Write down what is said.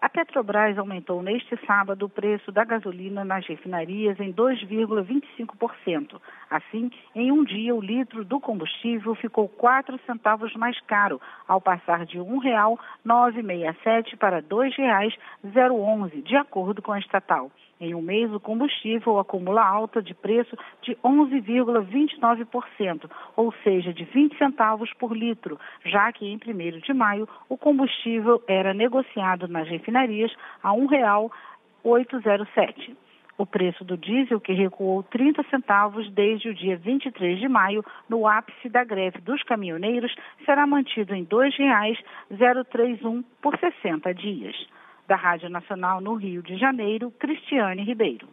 A Petrobras aumentou neste sábado o preço da gasolina nas refinarias em 2,25%. Assim, em um dia, o litro do combustível ficou 4 centavos mais caro, ao passar de R$ 1,967 para R$ 2,011, de acordo com a estatal. Em um mês, o combustível acumula alta de preço de 11,29%, ou seja, de 20 centavos por litro, já que em 1 de maio o combustível era negociado nas refinarias a R$ 1,807. O preço do diesel, que recuou 30 centavos desde o dia 23 de maio, no ápice da greve dos caminhoneiros, será mantido em R$ 2,031 por 60 dias. Da Rádio Nacional no Rio de Janeiro, Cristiane Ribeiro.